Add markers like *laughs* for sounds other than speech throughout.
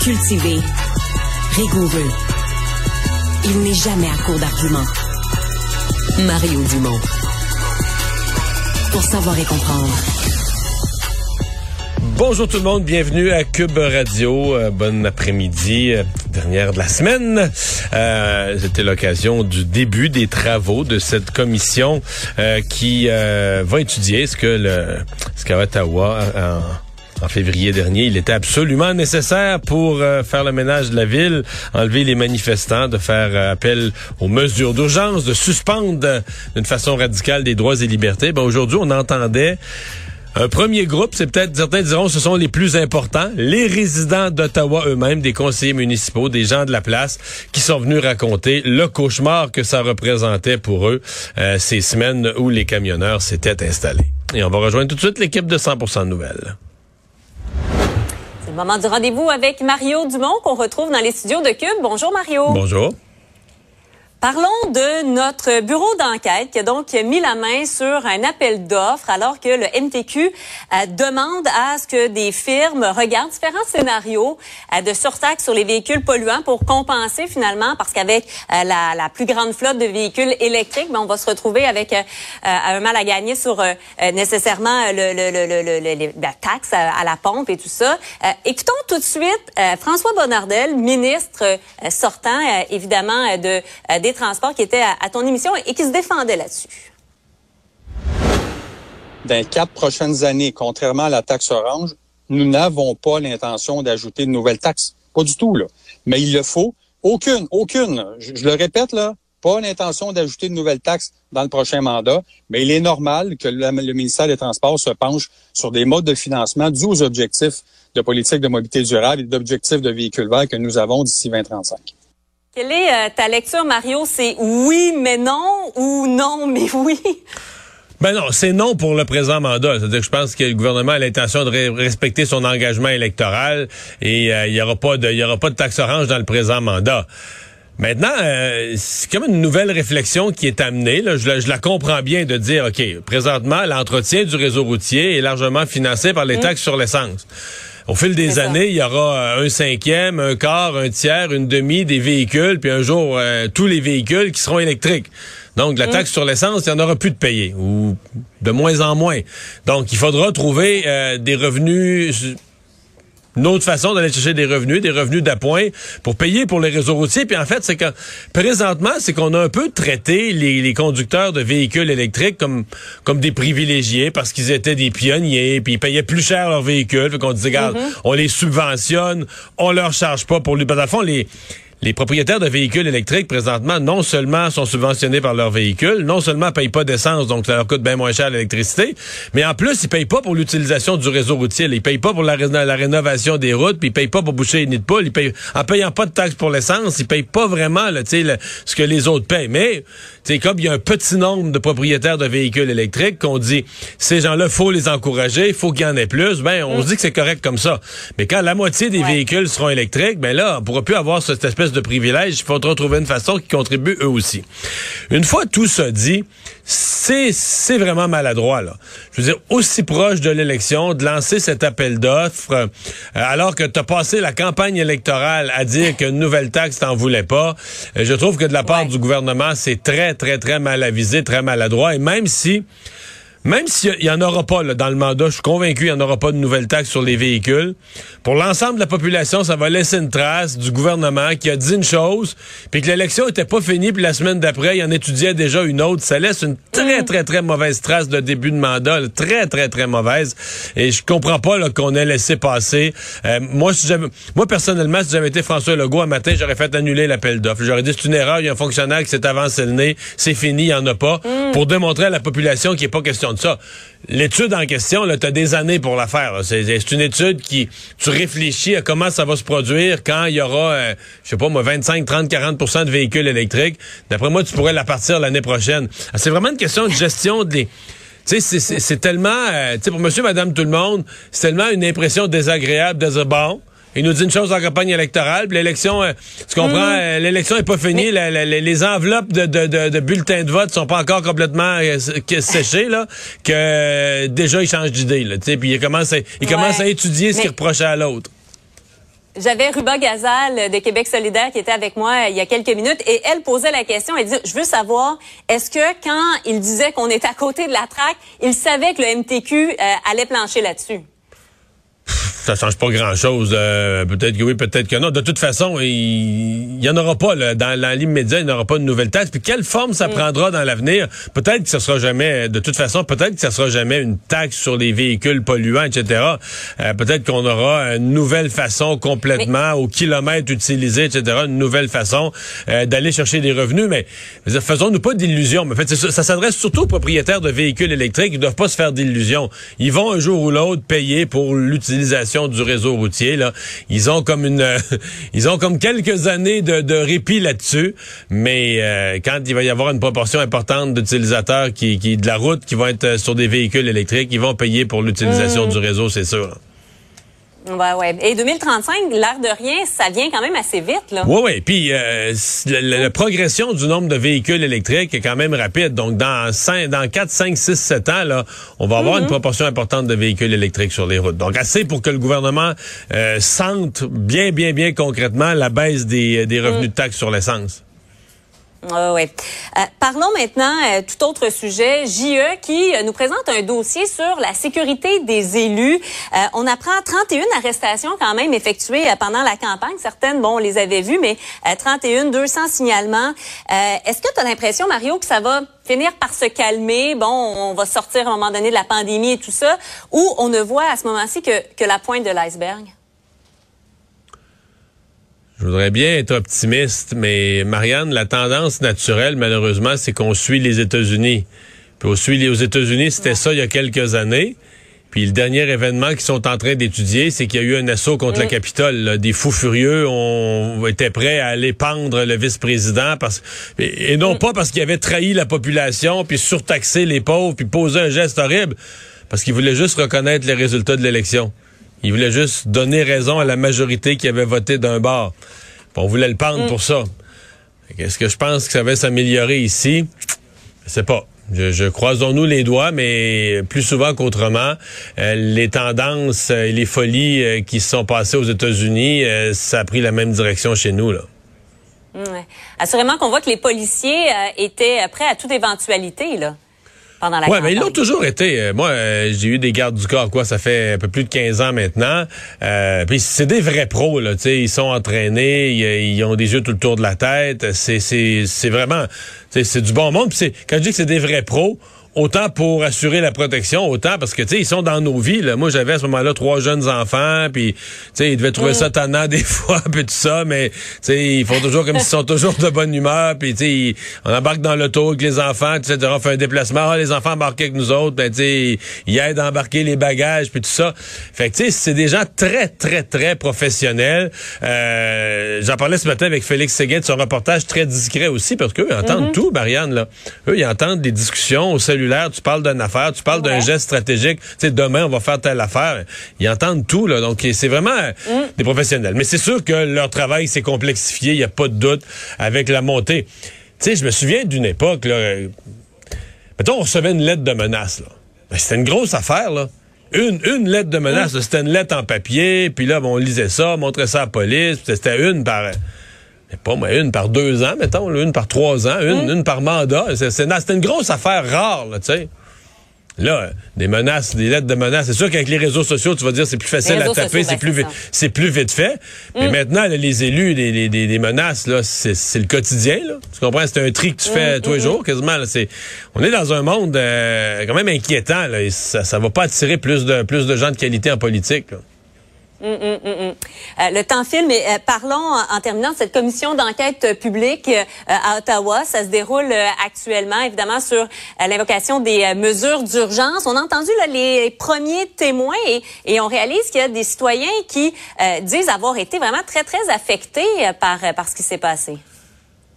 cultivé, rigoureux. Il n'est jamais à court d'arguments. Mario Dumont. Pour savoir et comprendre. Bonjour tout le monde, bienvenue à Cube Radio. Euh, bon après-midi, euh, dernière de la semaine. Euh, C'était l'occasion du début des travaux de cette commission qui va étudier ce que le ce en février dernier, il était absolument nécessaire pour faire le ménage de la ville, enlever les manifestants, de faire appel aux mesures d'urgence, de suspendre d'une façon radicale des droits et libertés. Ben aujourd'hui, on entendait un premier groupe, c'est peut-être, certains diront, ce sont les plus importants, les résidents d'Ottawa eux-mêmes, des conseillers municipaux, des gens de la place, qui sont venus raconter le cauchemar que ça représentait pour eux euh, ces semaines où les camionneurs s'étaient installés. Et on va rejoindre tout de suite l'équipe de 100% Nouvelles. Moment du rendez-vous avec Mario Dumont qu'on retrouve dans les studios de Cube. Bonjour Mario. Bonjour. Parlons de notre bureau d'enquête qui a donc mis la main sur un appel d'offres alors que le MTQ euh, demande à ce que des firmes regardent différents scénarios euh, de surtaxe sur les véhicules polluants pour compenser finalement parce qu'avec euh, la, plus grande flotte de véhicules électriques, ben, on va se retrouver avec un mal à gagner sur nécessairement le, le, le, la taxe à, la pompe et tout ça. écoutons tout de suite François Bonnardel, ministre sortant évidemment de des Transports qui était à, ton émission et qui se défendait là-dessus. Dans les quatre prochaines années, contrairement à la taxe orange, nous n'avons pas l'intention d'ajouter de nouvelles taxes. Pas du tout, là. Mais il le faut. Aucune, aucune. Je, le répète, là, pas l'intention d'ajouter de nouvelles taxes dans le prochain mandat, mais il est normal que le, le, ministère des Transports se penche sur des modes de financement dus aux objectifs de politique de mobilité durable et d'objectifs de véhicules verts que nous avons d'ici 2035. Quelle est euh, ta lecture, Mario? C'est oui, mais non ou non, *laughs* mais oui? Ben non, c'est non pour le présent mandat. C'est-à-dire que je pense que le gouvernement a l'intention de respecter son engagement électoral et euh, il y aura pas de, il y aura pas de taxe orange dans le présent mandat. Maintenant, euh, c'est comme une nouvelle réflexion qui est amenée. Là. Je, la, je, la, comprends bien de dire, OK, présentement, l'entretien du réseau routier est largement financé par les mmh. taxes sur l'essence. Au fil des années, il y aura euh, un cinquième, un quart, un tiers, une demi des véhicules, puis un jour, euh, tous les véhicules qui seront électriques. Donc, la mm. taxe sur l'essence, il n'y en aura plus de payer, ou de moins en moins. Donc, il faudra trouver euh, des revenus une autre façon d'aller chercher des revenus, des revenus d'appoint pour payer pour les réseaux routiers. Puis en fait, c'est que présentement, c'est qu'on a un peu traité les, les, conducteurs de véhicules électriques comme comme des privilégiés parce qu'ils étaient des pionniers, puis ils payaient plus cher leurs véhicules. Fait qu'on disait, regarde, mm-hmm. on les subventionne, on leur charge pas pour lui. Parce fond, les les propriétaires de véhicules électriques présentement non seulement sont subventionnés par leurs véhicules, non seulement payent pas d'essence, donc ça leur coûte bien moins cher l'électricité, mais en plus ils payent pas pour l'utilisation du réseau routier, ils payent pas pour la, la, rénovation des routes, puis ils payent pas pour boucher les nids de poules, ils payent en payant pas de taxes pour l'essence, ils payent pas vraiment là, le, ce que les autres payent. Mais comme il y a un petit nombre de propriétaires de véhicules électriques qu'on dit ces gens-là faut les encourager, il faut qu'il y en ait plus, ben on se dit que c'est correct comme ça. Mais quand la moitié des véhicules seront électriques, ben là on pourra plus avoir cette espèce de privilèges, il faudra trouver une façon qui contribue eux aussi. Une fois tout ça dit, c'est c'est vraiment maladroit là. Je veux dire aussi proche de l'élection de lancer cet appel d'offres euh, alors que tu as passé la campagne électorale à dire qu'une nouvelle taxe t'en voulais pas. Euh, je trouve que de la part du gouvernement, c'est très très très mal avisé, très maladroit et même si même s'il n'y en aura pas là, dans le mandat, je suis convaincu qu'il n'y en aura pas de nouvelles taxes sur les véhicules. Pour l'ensemble de la population, ça va laisser une trace du gouvernement qui a dit une chose, puis que l'élection était pas finie, puis la semaine d'après, il en étudiait déjà une autre. Ça laisse une très, très, très mauvaise trace de début de mandat, là, très, très, très mauvaise. Et je comprends pas qu'on ait laissé passer. Euh, moi, si moi, personnellement, si j'avais été François Legault un matin, j'aurais fait annuler l'appel d'offres. J'aurais dit, c'est une erreur, il y a un fonctionnaire qui s'est avancé le nez, c'est fini, il n'y en a pas, pour démontrer à la population qu'il n'est pas question L'étude en question, tu as des années pour la faire. C'est une étude qui, tu réfléchis à comment ça va se produire quand il y aura, euh, je sais pas moi, 25, 30, 40% de véhicules électriques. D'après moi, tu pourrais la partir l'année prochaine. Ah, C'est vraiment une question de gestion des... Tu sais, c'est tellement, euh, tu sais, pour monsieur, madame, tout le monde, c'est tellement une impression désagréable de dire, bon, il nous dit une chose en campagne électorale, puis l'élection, euh, tu comprends, euh, l'élection est pas finie, la- la- la- les enveloppes de, de, de, de bulletins de vote sont pas encore complètement euh, séchées, là, que déjà, il change d'idée, là, puis il commence à, il commence à étudier ce qu'il reprochait à l'autre. J'avais Ruba Gazal de Québec solidaire qui était avec moi il y a quelques minutes et elle posait la question, elle disait, je veux savoir, est-ce que quand il disait qu'on était à côté de la traque, il savait que le MTQ euh, allait plancher là-dessus? Ça change pas grand-chose. euh, peut-être que oui, peut-être que non. De toute façon, il il y en aura pas là, dans, dans l'immédiat, il n'y aura pas de nouvelle taxe. Puis quelle forme ça prendra dans l'avenir? Peut-être que ce sera jamais. De toute façon, peut-être que ça sera jamais une taxe sur les véhicules polluants, etc. Euh, peut-être qu'on aura une nouvelle façon complètement au kilomètre utilisé, etc. Une nouvelle façon euh, d'aller chercher des revenus. Mais faisons-nous pas d'illusions. Mais en fait, ça, ça s'adresse surtout aux propriétaires de véhicules électriques. Ils doivent pas se faire d'illusions. Ils vont un jour ou l'autre payer pour l'utilisation du réseau routier. Là, ils ont comme une, *laughs* ils ont comme quelques années de, de répit là-dessus. Mais euh, quand il va y avoir une proportion importante d'utilisateurs qui, qui de la route qui vont être euh, sur des véhicules électriques, ils vont payer pour l'utilisation du réseau, c'est sûr. Ouais, ouais. Et 2035, l'air de rien, ça vient quand même assez vite, là. Oui, oui. Puis euh, la, la- la progression du nombre de véhicules électriques est quand même rapide. Donc, dans 5, dans 4, 5, 6, 7 ans, là, on va avoir une proportion importante de véhicules électriques sur les routes. Donc, assez pour que le gouvernement euh, sente bien, bien, bien concrètement la baisse des, des revenus de taxes sur l'essence. Ouais, ouais. Euh, parlons maintenant euh, tout autre sujet. JE qui euh, nous présente un dossier sur la sécurité des élus. Euh, on apprend 31 arrestations quand même effectuées euh, pendant la campagne. Certaines, bon, on les avait vues, mais euh, 31, 200 signalements. Euh, Est-ce que tu as l'impression, Mario, que ça va finir par se calmer? Bon, on va sortir à un moment donné de la pandémie et tout ça, ou on ne voit à ce moment-ci que, que la pointe de l'iceberg? Je voudrais bien être optimiste, mais Marianne, la tendance naturelle, malheureusement, c'est qu'on suit les États-Unis. Puis on suit les aux États-Unis, c'était ça il y a quelques années. Puis le dernier événement qu'ils sont en train d'étudier, c'est qu'il y a eu un assaut contre le Capitole. là. Des fous furieux ont été prêts à aller pendre le vice-président parce et, et non pas parce qu'il avait trahi la population, puis surtaxé les pauvres, puis posé un geste horrible, parce qu'ils voulaient juste reconnaître les résultats de l'élection. Ils voulaient juste donner raison à la majorité qui avait voté d'un bord. On voulait le pendre pour ça. Est-ce que je pense que ça va s'améliorer ici? Je sais pas. Je, je croisons-nous les doigts, mais plus souvent qu'autrement, euh, les tendances euh, et les folies euh, qui se sont passées aux États-Unis, euh, ça a pris la même direction chez nous. Là. Ouais. Assurément qu'on voit que les policiers étaient prêts à toute éventualité, là, pendant la Ouais, campagne. mais ils l'ont toujours été. Euh, Moi, euh, j'ai eu des gardes du corps, quoi, ça fait un peu plus de 15 ans maintenant. Euh, puis c'est des vrais pros, là, tu sais, ils sont entraînés, ils, ils ont des yeux tout le tour de la tête. C'est, c'est, c'est vraiment, c'est du bon monde. Puis c'est, quand je dis que c'est des vrais pros, autant pour assurer la protection, autant parce que, tu sais, ils sont dans nos vies, là. Moi, j'avais à ce moment-là trois jeunes enfants, puis, tu sais, ils devaient trouver ça tannant *laughs* des fois, puis tout ça, mais, tu sais, ils font toujours comme s'ils sont toujours de bonne humeur, puis, tu sais, on embarque dans l'auto avec les enfants, etc., on fait un déplacement, ah, les enfants embarqués avec nous autres, ben, tu sais, ils aident à embarquer les bagages, puis tout ça. Fait que, tu sais, c'est des gens très, très, très professionnels. Euh, J'en parlais ce matin avec Félix Séguin de son reportage très discret aussi, parce qu'eux, ils entendent tout, Marianne, là. Eux, ils entendent des discussions au cellulaire, tu parles d'une affaire, tu parles d'un geste stratégique, tu sais, demain, on va faire telle affaire. Ils entendent tout, là. Donc, c'est vraiment euh, des professionnels. Mais c'est sûr que leur travail s'est complexifié, il n'y a pas de doute, avec la montée. Tu sais, je me souviens d'une époque, là. euh, Mettons, on recevait une lettre de menace, là. Ben, c'était une grosse affaire, là. Une, une lettre de menace, là, c'était une lettre en papier, puis là, bon, on lisait ça, on montrait ça à la police, c'était une par... mais pas moi, une par deux ans, mettons, là, une par trois ans, une, une par mandat. C'est- C'était une grosse affaire rare, là, tu sais. Là, des menaces, des lettres de menaces. C'est sûr qu'avec les réseaux sociaux, tu vas dire c'est plus facile à taper, c'est plus, c'est plus vite fait. Mais mm. maintenant, les élus, les, les, menaces, là, c'est le quotidien. Là. Tu comprends? C'est un tri que tu fais mm, tous les mm, jours, quasiment. Là. On est dans un monde euh, quand même inquiétant. Là, et ça, ça va pas attirer plus de plus de gens de qualité en politique. Là. Mm, mm, mm, euh, le temps file, mais euh, parlons en, terminant de cette commission d'enquête publique euh, à Ottawa. Ça se déroule actuellement, évidemment, sur l'invocation des mesures d'urgence. On a entendu les premiers témoins et, et on réalise qu'il y a des citoyens qui disent avoir été vraiment très, très affectés par, par ce qui s'est passé.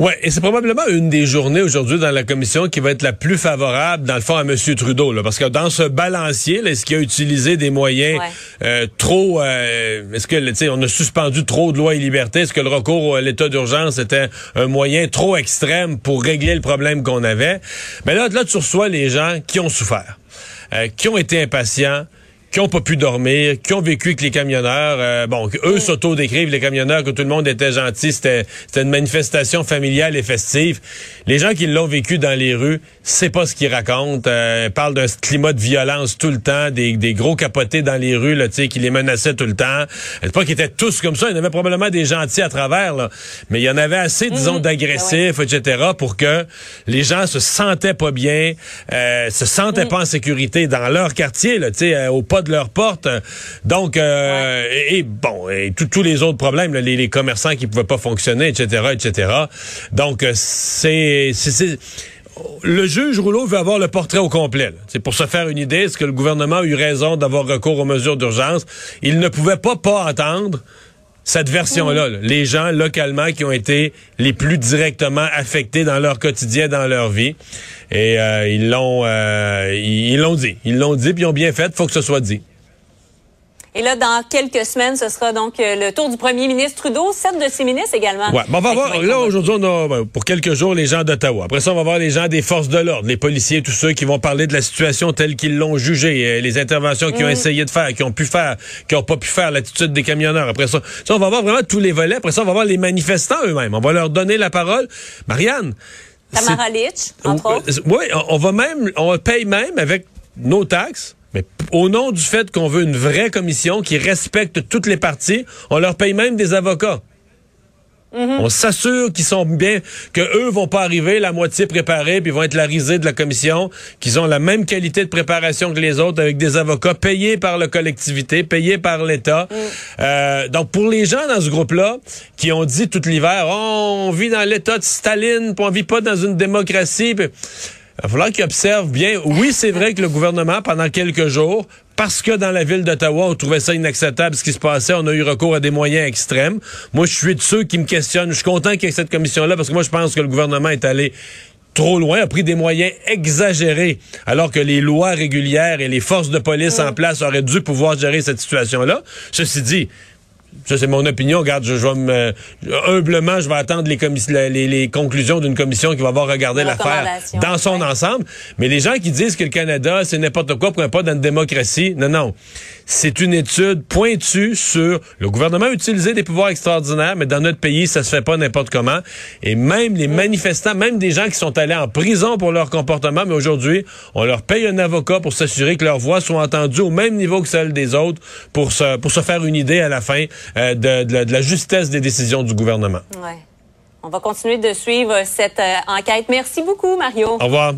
Oui, et c'est probablement une des journées aujourd'hui dans la commission qui va être la plus favorable, dans le fond, à M. Trudeau. Là, parce que dans ce balancier, est-ce qu'il a utilisé des moyens euh, trop... Euh, est-ce que, tu sais, on a suspendu trop de lois et libertés? Est-ce que le recours à l'état d'urgence était un moyen trop extrême pour régler le problème qu'on avait? Mais là, là, tu reçois les gens qui ont souffert, euh, qui ont été impatients, qui ont pas pu dormir, qui ont vécu avec les camionneurs. Euh, bon, eux s'auto-décrivent, les camionneurs, que tout le monde était gentil, c'était une manifestation familiale et festive. Les gens qui l'ont vécu dans les rues, c'est pas ce qu'ils racontent. Euh, ils parlent d'un climat de violence tout le temps, des, des gros capotés dans les rues, là, qui les menaçaient tout le temps. C'est pas qu'ils étaient tous comme ça, il y en avait probablement des gentils à travers, là. mais il y en avait assez, mm-hmm. disons, d'agressifs, ah etc., pour que les gens se sentaient pas bien, euh, se sentaient mm. pas en sécurité dans leur quartier, là, euh, au pas de leur porte. Donc, euh, et, bon, et tous les autres problèmes, les, commerçants qui pouvaient pas fonctionner, etc., etc. Donc, euh, c'est le juge Rouleau veut avoir le portrait au complet. C'est pour se faire une idée, est-ce que le gouvernement a eu raison d'avoir recours aux mesures d'urgence? Il ne pouvait pas pas attendre cette version-là. Les gens localement qui ont été les plus directement affectés dans leur quotidien, dans leur vie. Et euh, ils l'ont euh, ils l'ont dit. Ils l'ont dit, puis ils ont bien fait. faut que ce soit dit. Et là, dans quelques semaines, ce sera donc euh, le tour du premier ministre Trudeau, sept de ses ministres également. Ouais, on va voir. Là, aujourd'hui, on a ben, pour quelques jours les gens d'Ottawa. Après ça, on va voir les gens des forces de l'ordre, les policiers, tous ceux qui vont parler de la situation telle qu'ils l'ont jugée, les interventions qu'ils ont mm. essayé de faire, qu'ils ont pu faire, qu'ils n'ont pas pu faire, l'attitude des camionneurs. Après ça, ça, on va voir vraiment tous les volets. Après ça, on va voir les manifestants eux-mêmes. On va leur donner la parole. Marianne. Tamara Litch, entre autres. Oui, on va même, on paye même avec nos taxes mais au nom du fait qu'on veut une vraie commission qui respecte toutes les parties, on leur paye même des avocats. On s'assure qu'ils sont bien, que eux vont pas arriver la moitié préparée, puis vont être la risée de la commission, qu'ils ont la même qualité de préparation que les autres, avec des avocats payés par la collectivité, payés par l'État. Mm. Euh, donc pour les gens dans ce groupe-là, qui ont dit tout l'hiver, oh, on vit dans l'État de Staline, puis on vit pas dans une démocratie. Va falloir qu'ils observent bien. Oui, c'est vrai que le gouvernement, pendant quelques jours, parce que dans la ville d'Ottawa, on trouvait ça inacceptable ce qui se passait, on a eu recours à des moyens extrêmes. Moi, je suis de ceux qui me questionnent. Je suis content qu'il y ait cette commission-là parce que moi, je pense que le gouvernement est allé trop loin, a pris des moyens exagérés, alors que les lois régulières et les forces de police en place auraient dû pouvoir gérer cette situation-là. Ceci dit, ça, c'est mon opinion. Regarde, je, vais me, humblement, je vais attendre les, les, conclusions d'une commission qui va avoir regardé l'affaire dans son ensemble. Mais les gens qui disent que le Canada, c'est n'importe quoi pour un pas dans une démocratie, non, non. C'est une étude pointue sur le gouvernement a utilisé des pouvoirs extraordinaires, mais dans notre pays, ça se fait pas n'importe comment. Et même les manifestants, même des gens qui sont allés en prison pour leur comportement, mais aujourd'hui, on leur paye un avocat pour s'assurer que leurs voix sont entendues au même niveau que celles des autres pour se, pour se faire une idée à la fin euh, de, la justesse des décisions du gouvernement. Ouais. On va continuer de suivre cette euh, enquête. Merci beaucoup, Mario. Au revoir.